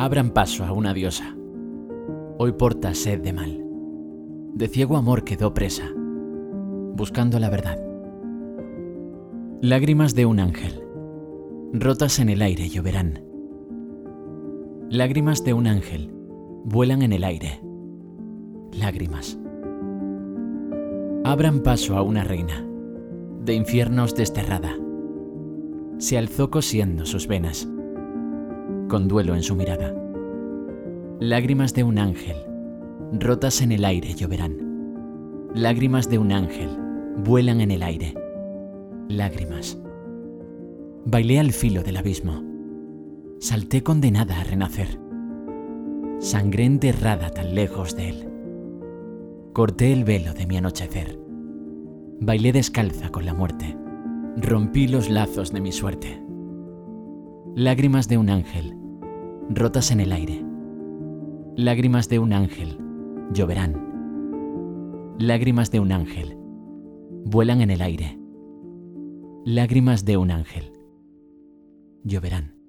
Abran paso a una diosa. Hoy porta sed de mal. De ciego amor quedó presa, buscando la verdad. Lágrimas de un ángel, rotas en el aire lloverán. Lágrimas de un ángel, vuelan en el aire. Lágrimas. Abran paso a una reina, de infiernos desterrada. Se alzó cosiendo sus venas, con duelo en su mirada. Lágrimas de un ángel, rotas en el aire lloverán. Lágrimas de un ángel, vuelan en el aire. Lágrimas. Bailé al filo del abismo. Salté condenada a renacer. Sangré enterrada tan lejos de él. Corté el velo de mi anochecer. Bailé descalza con la muerte. Rompí los lazos de mi suerte. Lágrimas de un ángel, rotas en el aire. Lágrimas de un ángel, lloverán. Lágrimas de un ángel, vuelan en el aire. Lágrimas de un ángel, lloverán.